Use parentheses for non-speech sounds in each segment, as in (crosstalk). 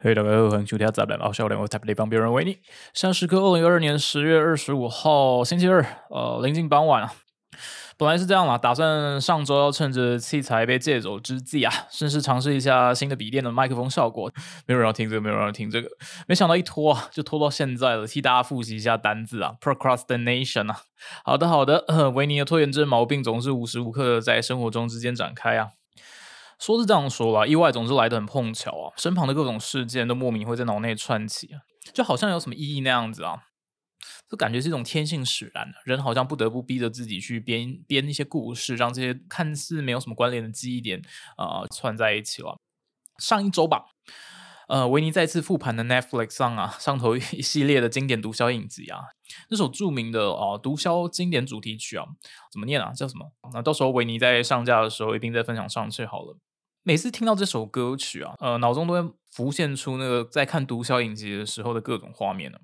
嘿，大家好，欢迎收听《杂谈老笑脸》，我台北帮别人为你。现在时刻二零二二年十月二十五号星期二，呃，临近傍晚啊。本来是这样啦，打算上周要趁着器材被借走之际啊，顺势尝试一下新的笔电的麦克风效果。没有人要听这个，没有人要听这个。没想到一拖啊，就拖到现在了。替大家复习一下单字啊，procrastination 啊。好的，好的，维尼的拖延症毛病总是无时无刻在生活中之间展开啊。说是这样说啦，意外总是来得很碰巧啊，身旁的各种事件都莫名会在脑内串起啊，就好像有什么意义那样子啊。这感觉是一种天性使然，人好像不得不逼着自己去编编一些故事，让这些看似没有什么关联的记忆点啊串在一起了。上一周吧，呃，维尼再次复盘的 Netflix 上啊，上头一系列的经典毒枭影集啊，那首著名的哦毒枭经典主题曲啊，怎么念啊？叫什么？那到时候维尼在上架的时候一并再分享上去好了。每次听到这首歌曲啊，呃，脑中都会浮现出那个在看毒枭影集的时候的各种画面呢。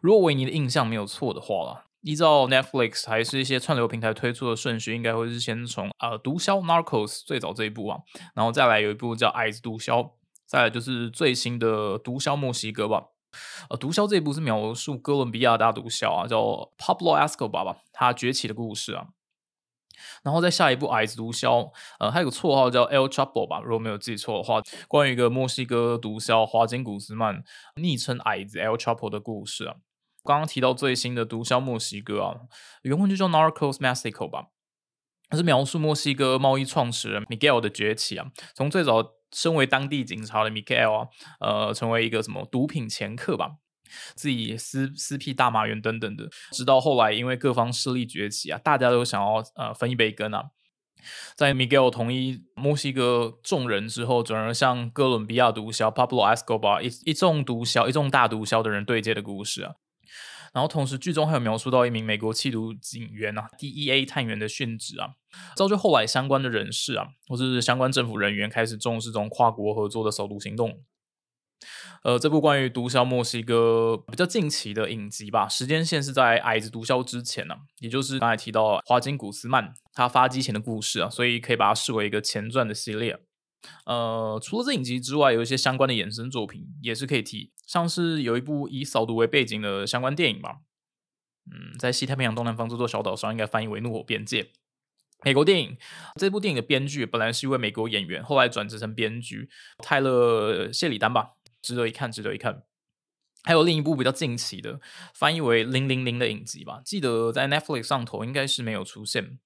如果维尼的印象没有错的话啦，依照 Netflix 还是一些串流平台推出的顺序，应该会是先从呃《毒枭 Narcos》最早这一部啊，然后再来有一部叫《矮子毒枭》，再来就是最新的《毒枭墨西哥》吧。呃，《毒枭》这一部是描述哥伦比亚大毒枭啊，叫 Pablo Escobar 吧，他崛起的故事啊。然后在下一部《矮子毒枭》，呃，还有个绰号叫 El Chapo 吧，如果没有记错的话，关于一个墨西哥毒枭华金古斯曼，昵称矮子 El Chapo 的故事啊。刚刚提到最新的《毒枭墨西哥》啊，原文就叫 Narcos Mexico 吧，它是描述墨西哥贸易创始人 Miguel 的崛起啊，从最早身为当地警察的 Miguel 啊，呃，成为一个什么毒品掮客吧。自己私私辟大麻园等等的，直到后来因为各方势力崛起啊，大家都想要呃分一杯羹啊。在 Miguel 同意墨西哥众人之后，转而向哥伦比亚毒枭 Pablo Escobar 一一众毒枭一众大毒枭的人对接的故事啊。然后同时剧中还有描述到一名美国缉毒警员啊 DEA 探员的殉职啊，造就后来相关的人士啊，或是相关政府人员开始重视这种跨国合作的扫毒行动。呃，这部关于毒枭墨西哥比较近期的影集吧，时间线是在矮子毒枭之前呢，也就是刚才提到华金古斯曼他发迹前的故事啊，所以可以把它视为一个前传的系列。呃，除了这影集之外，有一些相关的衍生作品也是可以提，像是有一部以扫毒为背景的相关电影吧。嗯，在西太平洋东南方这座小岛上，应该翻译为《怒火边界》。美国电影这部电影的编剧本来是一位美国演员，后来转职成编剧泰勒谢里丹吧。值得一看，值得一看。还有另一部比较近期的，翻译为《零零零》的影集吧，记得在 Netflix 上头应该是没有出现。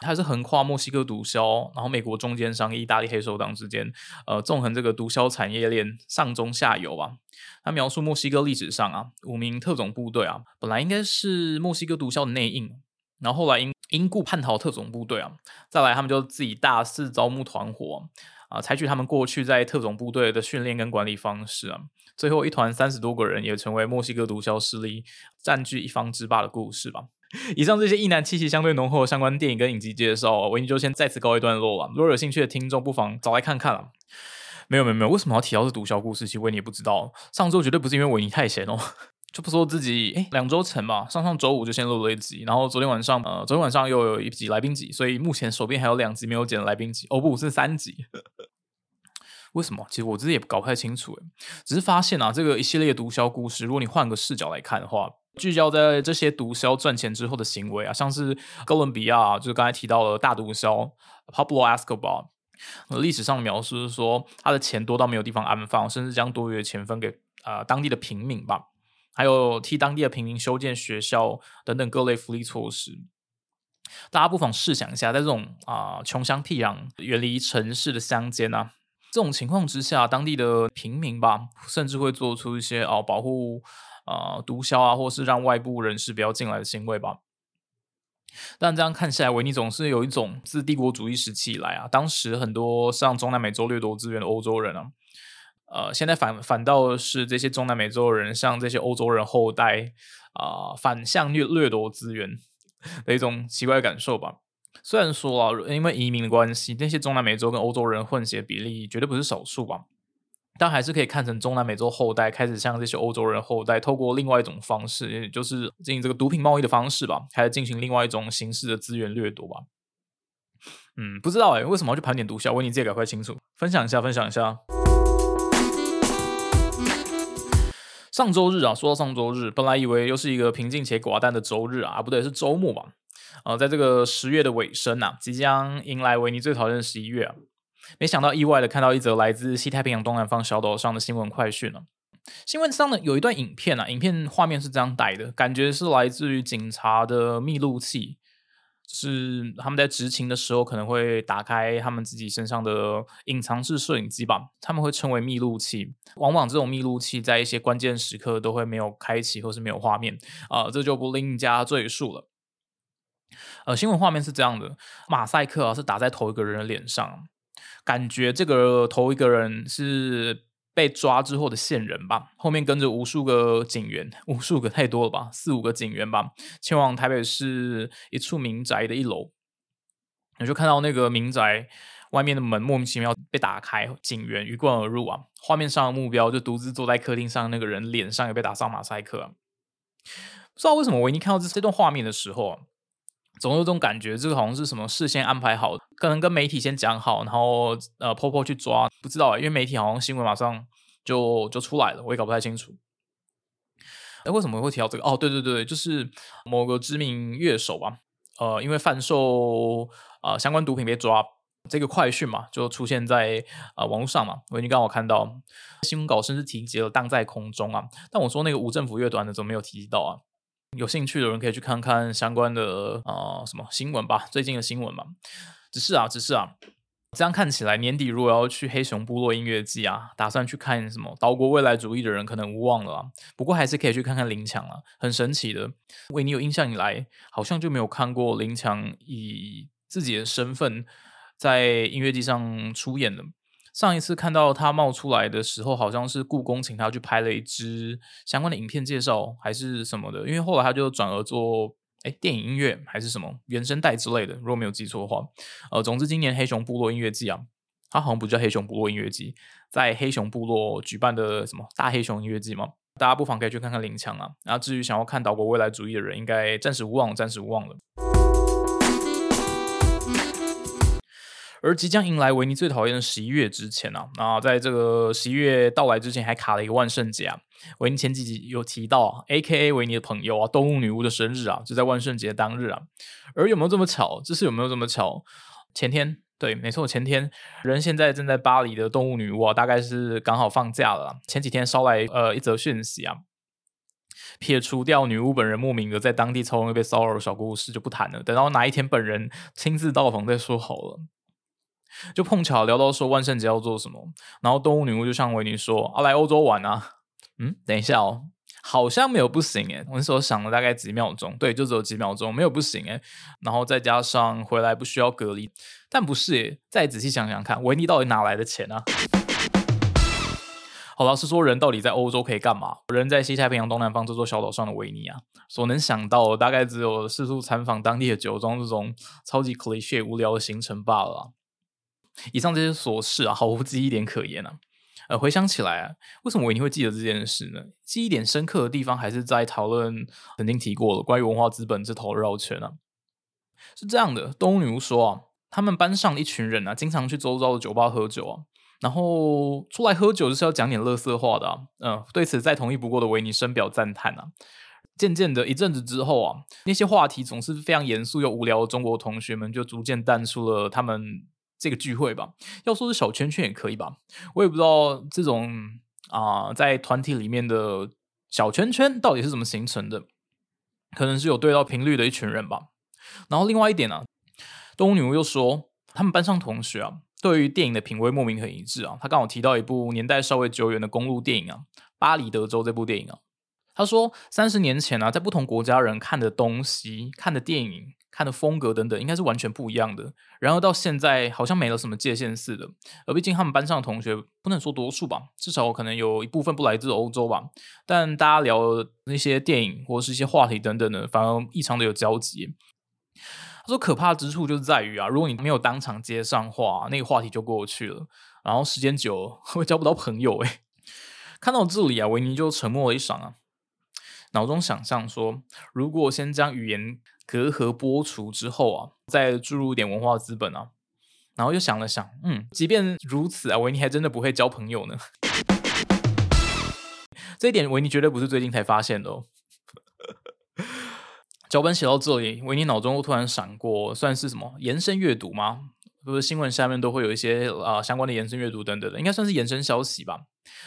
它是横跨墨西哥毒枭，然后美国中间商、意大利黑手党之间，呃，纵横这个毒枭产业链上中下游啊。它描述墨西哥历史上啊，五名特种部队啊，本来应该是墨西哥毒枭的内应，然后后来因因故叛逃特种部队啊，再来他们就自己大肆招募团伙。啊采取他们过去在特种部队的训练跟管理方式啊，最后一团三十多个人也成为墨西哥毒枭势力占据一方之霸的故事吧。以上这些意难气息相对浓厚的相关电影跟影集介绍，维尼就先再次告一段落了。如果有兴趣的听众，不妨找来看看了。没有没有没有，为什么要提到是毒枭故事？其实维尼也不知道。上周绝对不是因为维尼太闲哦。就不说自己，哎，两周前吧，上上周五就先录了一集，然后昨天晚上，呃，昨天晚上又有一集来宾集，所以目前手边还有两集没有剪的来宾集，哦不，是三集。为什么？其实我自己也搞不太清楚，诶，只是发现啊，这个一系列毒枭故事，如果你换个视角来看的话，聚焦在这些毒枭赚钱之后的行为啊，像是哥伦比亚，就是刚才提到的大毒枭 Pablo Escobar，历史上的描述是说，他的钱多到没有地方安放，甚至将多余的钱分给呃当地的平民吧。还有替当地的平民修建学校等等各类福利措施，大家不妨试想一下，在这种啊穷乡僻壤、远离城市的乡间啊，这种情况之下，当地的平民吧，甚至会做出一些哦保护啊毒枭啊，或是让外部人士不要进来的行为吧。但这样看起来，维尼总是有一种自帝国主义时期以来啊，当时很多上中南美洲掠夺资源的欧洲人啊。呃，现在反反倒是这些中南美洲人，像这些欧洲人后代啊，反向掠掠夺资源 (laughs) 的一种奇怪的感受吧。虽然说啊，因为移民的关系，那些中南美洲跟欧洲人混血比例绝对不是少数吧，但还是可以看成中南美洲后代开始向这些欧洲人后代，透过另外一种方式，也就是进行这个毒品贸易的方式吧，开始进行另外一种形式的资源掠夺吧。嗯，不知道哎，为什么要去盘点毒枭？问你自己赶快清楚，分享一下，分享一下。上周日啊，说到上周日，本来以为又是一个平静且寡淡的周日啊，不对，是周末吧？呃，在这个十月的尾声啊，即将迎来维尼最讨厌的十一月啊，没想到意外的看到一则来自西太平洋东南方小岛上的新闻快讯呢。新闻上呢有一段影片啊，影片画面是这样带的，感觉是来自于警察的密录器。是他们在执勤的时候可能会打开他们自己身上的隐藏式摄影机吧，他们会称为密录器。往往这种密录器在一些关键时刻都会没有开启或是没有画面啊，这就不另加赘述了。呃，新闻画面是这样的，马赛克啊是打在头一个人的脸上，感觉这个头一个人是。被抓之后的线人吧，后面跟着无数个警员，无数个太多了吧，四五个警员吧，前往台北市一处民宅的一楼，你就看到那个民宅外面的门莫名其妙被打开，警员鱼贯而入啊！画面上的目标就独自坐在客厅上那个人脸上也被打上马赛克，不知道为什么我一看到这这段画面的时候。总有种感觉，这个好像是什么事先安排好，可能跟媒体先讲好，然后呃，婆婆去抓，不知道啊因为媒体好像新闻马上就就出来了，我也搞不太清楚。哎，为什么会提到这个？哦，对对对，就是某个知名乐手吧，呃，因为贩售啊相关毒品被抓，这个快讯嘛，就出现在啊网络上嘛，我已经刚好看到新闻稿，甚至提及了荡在空中啊，但我说那个无政府乐团的怎么没有提及到啊？有兴趣的人可以去看看相关的啊什么新闻吧，最近的新闻嘛。只是啊，只是啊，这样看起来年底如果要去黑熊部落音乐季啊，打算去看什么岛国未来主义的人可能无望了啊。不过还是可以去看看林强啊，很神奇的。为你有印象以来，好像就没有看过林强以自己的身份在音乐季上出演的。上一次看到他冒出来的时候，好像是故宫请他去拍了一支相关的影片介绍，还是什么的。因为后来他就转而做哎电影音乐还是什么原声带之类的，如果没有记错的话。呃，总之今年黑熊部落音乐季啊，它好像不叫黑熊部落音乐季，在黑熊部落举办的什么大黑熊音乐季嘛，大家不妨可以去看看林强啊。然后至于想要看岛国未来主义的人，应该暂时无望，暂时无望了。而即将迎来维尼最讨厌的十一月之前啊，那在这个十一月到来之前，还卡了一个万圣节啊。维尼前几集有提到，A K A 维尼的朋友啊，动物女巫的生日啊，就在万圣节当日啊。而有没有这么巧？这是有没有这么巧？前天，对，没错，前天人现在正在巴黎的动物女巫啊，大概是刚好放假了。前几天捎来呃一则讯息啊，撇除掉女巫本人莫名的在当地超容易被骚扰的小故事就不谈了，等到哪一天本人亲自到访再说好了。就碰巧聊到说万圣节要做什么，然后动物女巫就向维尼说：“啊，来欧洲玩啊。”嗯，等一下哦，好像没有不行诶。我那时候想了大概几秒钟，对，就只有几秒钟，没有不行诶。然后再加上回来不需要隔离，但不是诶。再仔细想想看，维尼到底哪来的钱啊？好了，是说人到底在欧洲可以干嘛？人在西太平洋东南方这座小岛上的维尼啊，所能想到大概只有四处参访当地的酒庄这种超级 cliche 无聊的行程罢了。以上这些琐事啊，毫无记忆点可言啊。呃，回想起来啊，为什么维尼会记得这件事呢？记忆点深刻的地方还是在讨论曾经提过的关于文化资本这头绕圈啊。是这样的，动物女巫说啊，他们班上一群人啊，经常去周遭的酒吧喝酒啊，然后出来喝酒就是要讲点乐色话的啊。嗯，对此再同意不过的维尼深表赞叹啊。渐渐的一阵子之后啊，那些话题总是非常严肃又无聊的中国同学们就逐渐淡出了他们。这个聚会吧，要说是小圈圈也可以吧。我也不知道这种啊，在团体里面的小圈圈到底是怎么形成的，可能是有对到频率的一群人吧。然后另外一点呢，动物女巫又说，他们班上同学啊，对于电影的品味莫名很一致啊。他刚好提到一部年代稍微久远的公路电影啊，《巴黎德州》这部电影啊。他说，三十年前啊，在不同国家人看的东西、看的电影。看的风格等等，应该是完全不一样的。然后到现在，好像没了什么界限似的。而毕竟他们班上的同学，不能说多数吧，至少可能有一部分不来自欧洲吧。但大家聊那些电影或是一些话题等等的，反而异常的有交集。他说，可怕之处就是在于啊，如果你没有当场接上话，那个话题就过去了。然后时间久，会交不到朋友。诶看到这里啊，维尼就沉默了一晌啊。脑中想象说，如果先将语言隔阂剥除之后啊，再注入一点文化资本啊，然后又想了想，嗯，即便如此啊，维尼还真的不会交朋友呢。(laughs) 这一点维尼绝对不是最近才发现的哦。脚本写到这里，维尼脑中又突然闪过，算是什么延伸阅读吗？不是新闻下面都会有一些啊相关的延伸阅读等等的，应该算是延伸消息吧。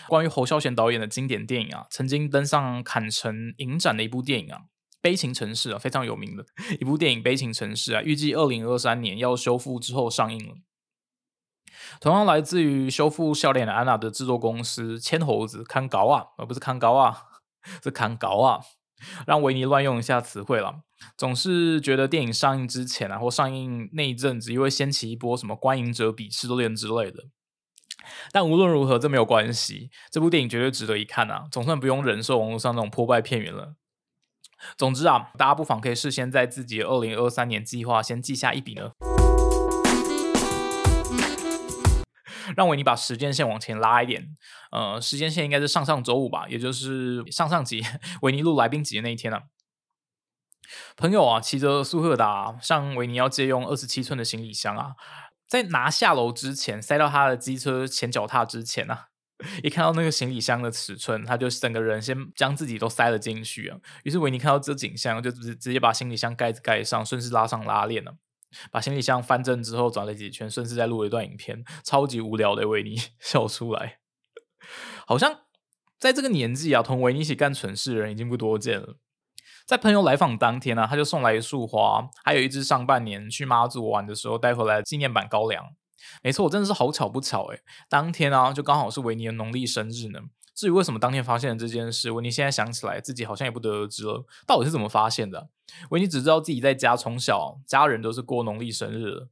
关于侯孝贤导演的经典电影啊，曾经登上坎城影展的一部电影啊，《悲情城市》啊，非常有名的一部电影《悲情城市》啊，预计二零二三年要修复之后上映了。同样来自于修复《笑脸的安娜》的制作公司千猴子看高啊，而不是看高啊，是看高啊。让维尼乱用一下词汇了，总是觉得电影上映之前啊，或上映那一阵子，又会掀起一波什么观影者鄙视链之类的。但无论如何，这没有关系，这部电影绝对值得一看啊！总算不用忍受网络上那种破败片源了。总之啊，大家不妨可以事先在自己二零二三年计划先记下一笔呢。让维尼把时间线往前拉一点，呃，时间线应该是上上周五吧，也就是上上集维尼录来宾集的那一天呢。朋友啊，骑着苏赫达向维尼要借用二十七寸的行李箱啊，在拿下楼之前，塞到他的机车前脚踏之前啊，一看到那个行李箱的尺寸，他就整个人先将自己都塞了进去啊。于是维尼看到这景象，就直直接把行李箱盖子盖上，顺势拉上拉链了。把行李箱翻正之后，转了几圈，顺势再录了一段影片，超级无聊的维尼 (laughs) 笑出来。好像在这个年纪啊，同维尼一起干蠢事的人已经不多见了。在朋友来访当天呢，他就送来一束花，还有一只上半年去妈祖玩的时候带回来的纪念版高粱。没错，我真的是好巧不巧诶，当天啊，就刚好是维尼的农历生日呢。至于为什么当天发现了这件事，维尼现在想起来自己好像也不得而知了。到底是怎么发现的？维尼只知道自己在家从小家人都是过农历生日。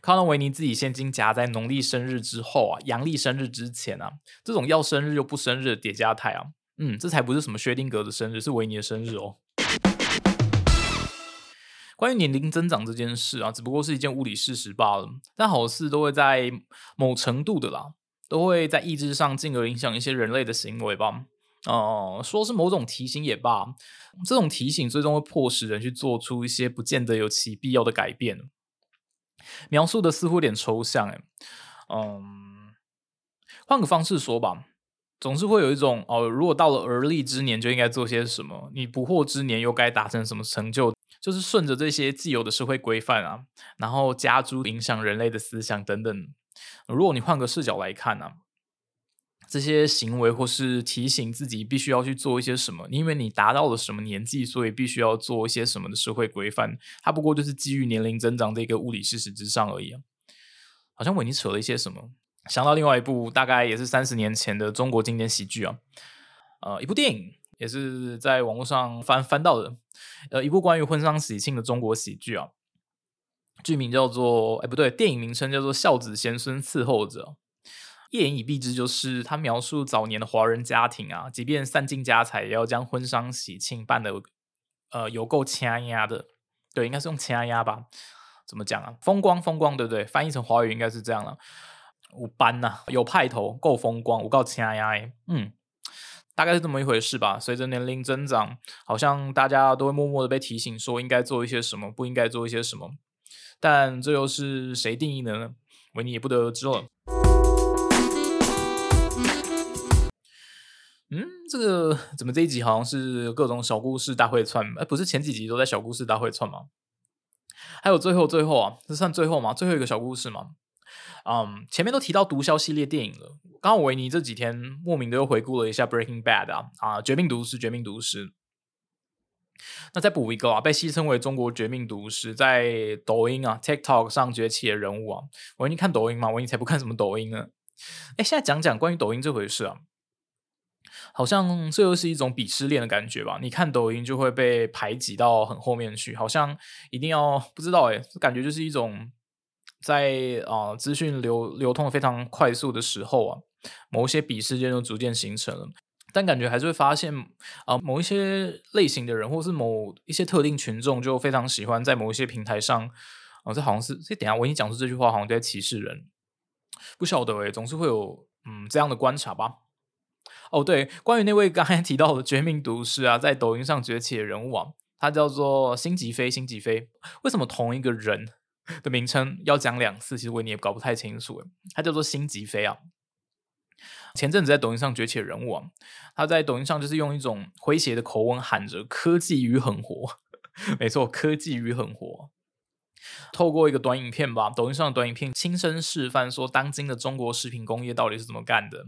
看到维尼自己现金夹在农历生日之后啊，阳历生日之前啊，这种要生日又不生日的叠加态啊，嗯，这才不是什么薛定谔的生日，是维尼的生日哦。关于年龄增长这件事啊，只不过是一件物理事实罢了。但好事都会在某程度的啦。都会在意志上进而影响一些人类的行为吧？哦，说是某种提醒也罢，这种提醒最终会迫使人去做出一些不见得有其必要的改变。描述的似乎有点抽象，哎，嗯，换个方式说吧，总是会有一种哦，如果到了而立之年就应该做些什么，你不惑之年又该达成什么成就，就是顺着这些既有的社会规范啊，然后加诸影响人类的思想等等。如果你换个视角来看呢，这些行为或是提醒自己必须要去做一些什么，因为你达到了什么年纪，所以必须要做一些什么的社会规范，它不过就是基于年龄增长的一个物理事实之上而已啊。好像为你扯了一些什么，想到另外一部大概也是三十年前的中国经典喜剧啊，呃，一部电影也是在网络上翻翻到的，呃，一部关于婚丧喜庆的中国喜剧啊。剧名叫做哎，不对，电影名称叫做《孝子贤孙伺候着》。一言以蔽之，就是他描述早年的华人家庭啊，即便散尽家财，也要将婚丧喜庆办的呃有够掐压的。对，应该是用掐压吧？怎么讲啊？风光风光，对不对？翻译成华语应该是这样了。五班呐，有派头，够风光，我够掐压。嗯，大概是这么一回事吧。随着年龄增长，好像大家都会默默的被提醒说，应该做一些什么，不应该做一些什么。但这又是谁定义的呢？维尼也不得而知了。嗯，这个怎么这一集好像是各种小故事大会串？哎，不是前几集都在小故事大会串吗？还有最后最后啊，这算最后吗？最后一个小故事吗？嗯，前面都提到毒枭系列电影了。刚好维尼这几天莫名的又回顾了一下《Breaking Bad》啊，啊，绝命毒师，绝命毒师。那再补一个啊，被戏称为中国绝命毒师，在抖音啊 TikTok 上崛起的人物啊，我你看抖音吗？我你才不看什么抖音呢？哎，现在讲讲关于抖音这回事啊，好像这又是一种鄙视链的感觉吧？你看抖音就会被排挤到很后面去，好像一定要不知道哎，感觉就是一种在啊资讯流流通非常快速的时候啊，某一些鄙视链就逐渐形成了。但感觉还是会发现，啊，某一些类型的人，或是某一些特定群众，就非常喜欢在某一些平台上，啊，这好像是，这等下我已经讲出这句话，好像在歧视人，不晓得诶，总是会有嗯这样的观察吧。哦，对，关于那位刚才提到的绝命毒师啊，在抖音上崛起的人物啊，他叫做辛吉飞，辛吉飞。为什么同一个人的名称要讲两次？其实维尼也搞不太清楚。他叫做辛吉飞啊。前阵子在抖音上崛起的人物啊，他在抖音上就是用一种诙谐的口吻喊着“科技与狠活”，没错，科技与狠活。透过一个短影片吧，抖音上的短影片亲身示范说，当今的中国食品工业到底是怎么干的。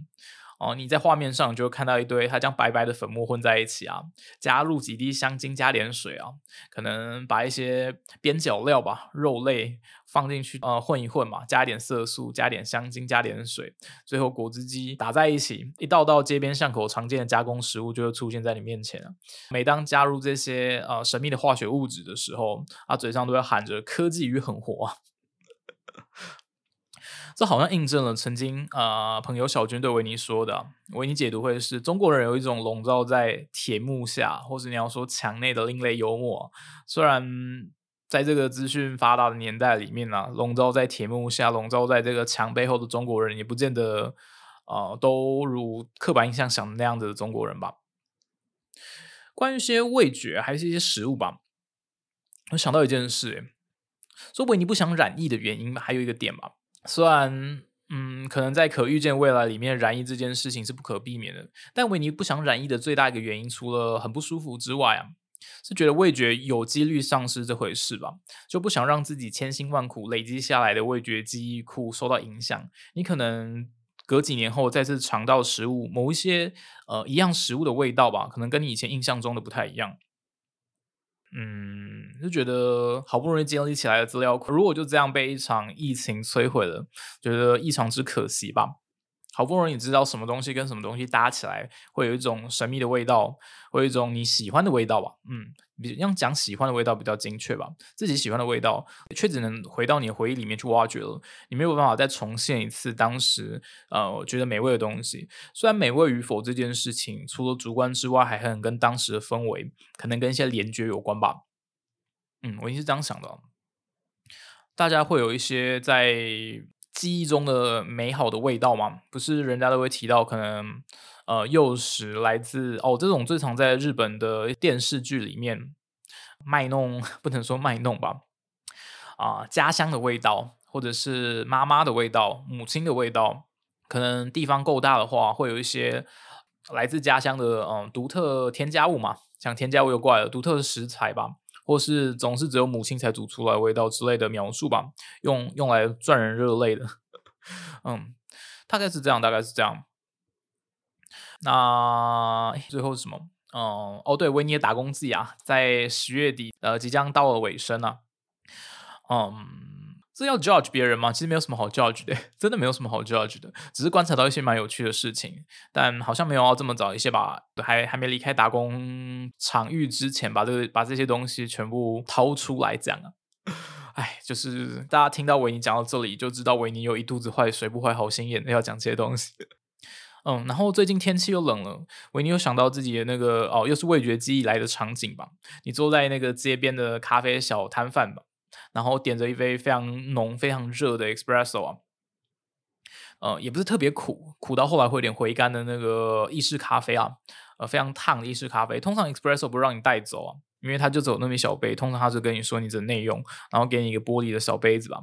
哦，你在画面上就会看到一堆，它将白白的粉末混在一起啊，加入几滴香精，加点水啊，可能把一些边角料吧，肉类放进去，呃，混一混嘛，加点色素，加点香精，加点水，最后果汁机打在一起，一道道街边巷口常见的加工食物就会出现在你面前每当加入这些呃神秘的化学物质的时候，他嘴上都会喊着科技与狠活啊。这好像印证了曾经啊，朋友小军对维尼说的，维尼解读会是中国人有一种笼罩在铁幕下，或是你要说墙内的另类幽默。虽然在这个资讯发达的年代里面呢，笼罩在铁幕下、笼罩在这个墙背后的中国人，也不见得啊，都如刻板印象想的那样子的中国人吧。关于一些味觉，还是一些食物吧，我想到一件事，说维尼不想染疫的原因，还有一个点吧。虽然，嗯，可能在可预见未来里面，染疫这件事情是不可避免的，但维尼不想染疫的最大一个原因，除了很不舒服之外啊，是觉得味觉有几率丧失这回事吧，就不想让自己千辛万苦累积下来的味觉记忆库受到影响。你可能隔几年后再次尝到食物某一些呃一样食物的味道吧，可能跟你以前印象中的不太一样。嗯，就觉得好不容易建立起来的资料库，如果就这样被一场疫情摧毁了，觉得异常之可惜吧。好不容易知道什么东西跟什么东西搭起来会有一种神秘的味道，会有一种你喜欢的味道吧？嗯，比用讲喜欢的味道比较精确吧。自己喜欢的味道，却只能回到你的回忆里面去挖掘了。你没有办法再重现一次当时呃我觉得美味的东西。虽然美味与否这件事情，除了主观之外，还很跟当时的氛围，可能跟一些联觉有关吧。嗯，我也是这样想的。大家会有一些在。记忆中的美好的味道嘛，不是人家都会提到，可能呃幼时来自哦这种最常在日本的电视剧里面卖弄，(laughs) 不能说卖弄吧，啊家乡的味道，或者是妈妈的味道，母亲的味道，可能地方够大的话，会有一些来自家乡的嗯独特添加物嘛，像添加物又怪了，独特的食材吧。或是总是只有母亲才煮出来味道之类的描述吧，用用来赚人热泪的，(laughs) 嗯，大概是这样，大概是这样。那最后是什么？嗯，哦，对，维尼的打工季啊，在十月底，呃，即将到了尾声啊，嗯。这要 judge 别人吗？其实没有什么好 judge 的，(laughs) 真的没有什么好 judge 的，只是观察到一些蛮有趣的事情。但好像没有要这么早一些吧还还没离开打工场域之前，把这个把这些东西全部掏出来讲啊。哎，就是大家听到维尼讲到这里，就知道维尼有一肚子坏水，不怀好心眼要讲这些东西。嗯，然后最近天气又冷了，维尼又想到自己的那个哦，又是味觉记忆来的场景吧？你坐在那个街边的咖啡小摊贩吧。然后点着一杯非常浓、非常热的 espresso 啊，呃，也不是特别苦，苦到后来会有点回甘的那个意式咖啡啊，呃，非常烫的意式咖啡。通常 espresso 不让你带走啊，因为它就只有那么一小杯，通常他是跟你说你只内用，然后给你一个玻璃的小杯子吧，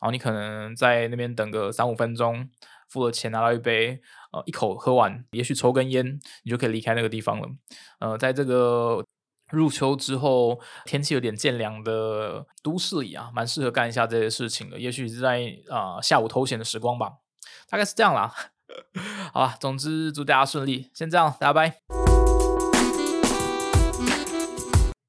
然后你可能在那边等个三五分钟，付了钱拿到一杯，呃，一口喝完，也许抽根烟，你就可以离开那个地方了。呃，在这个。入秋之后，天气有点渐凉的都市里啊，蛮适合干一下这些事情的。也许是在啊下午偷闲的时光吧，大概是这样啦。(laughs) 好吧，总之祝大家顺利，先这样，大家拜。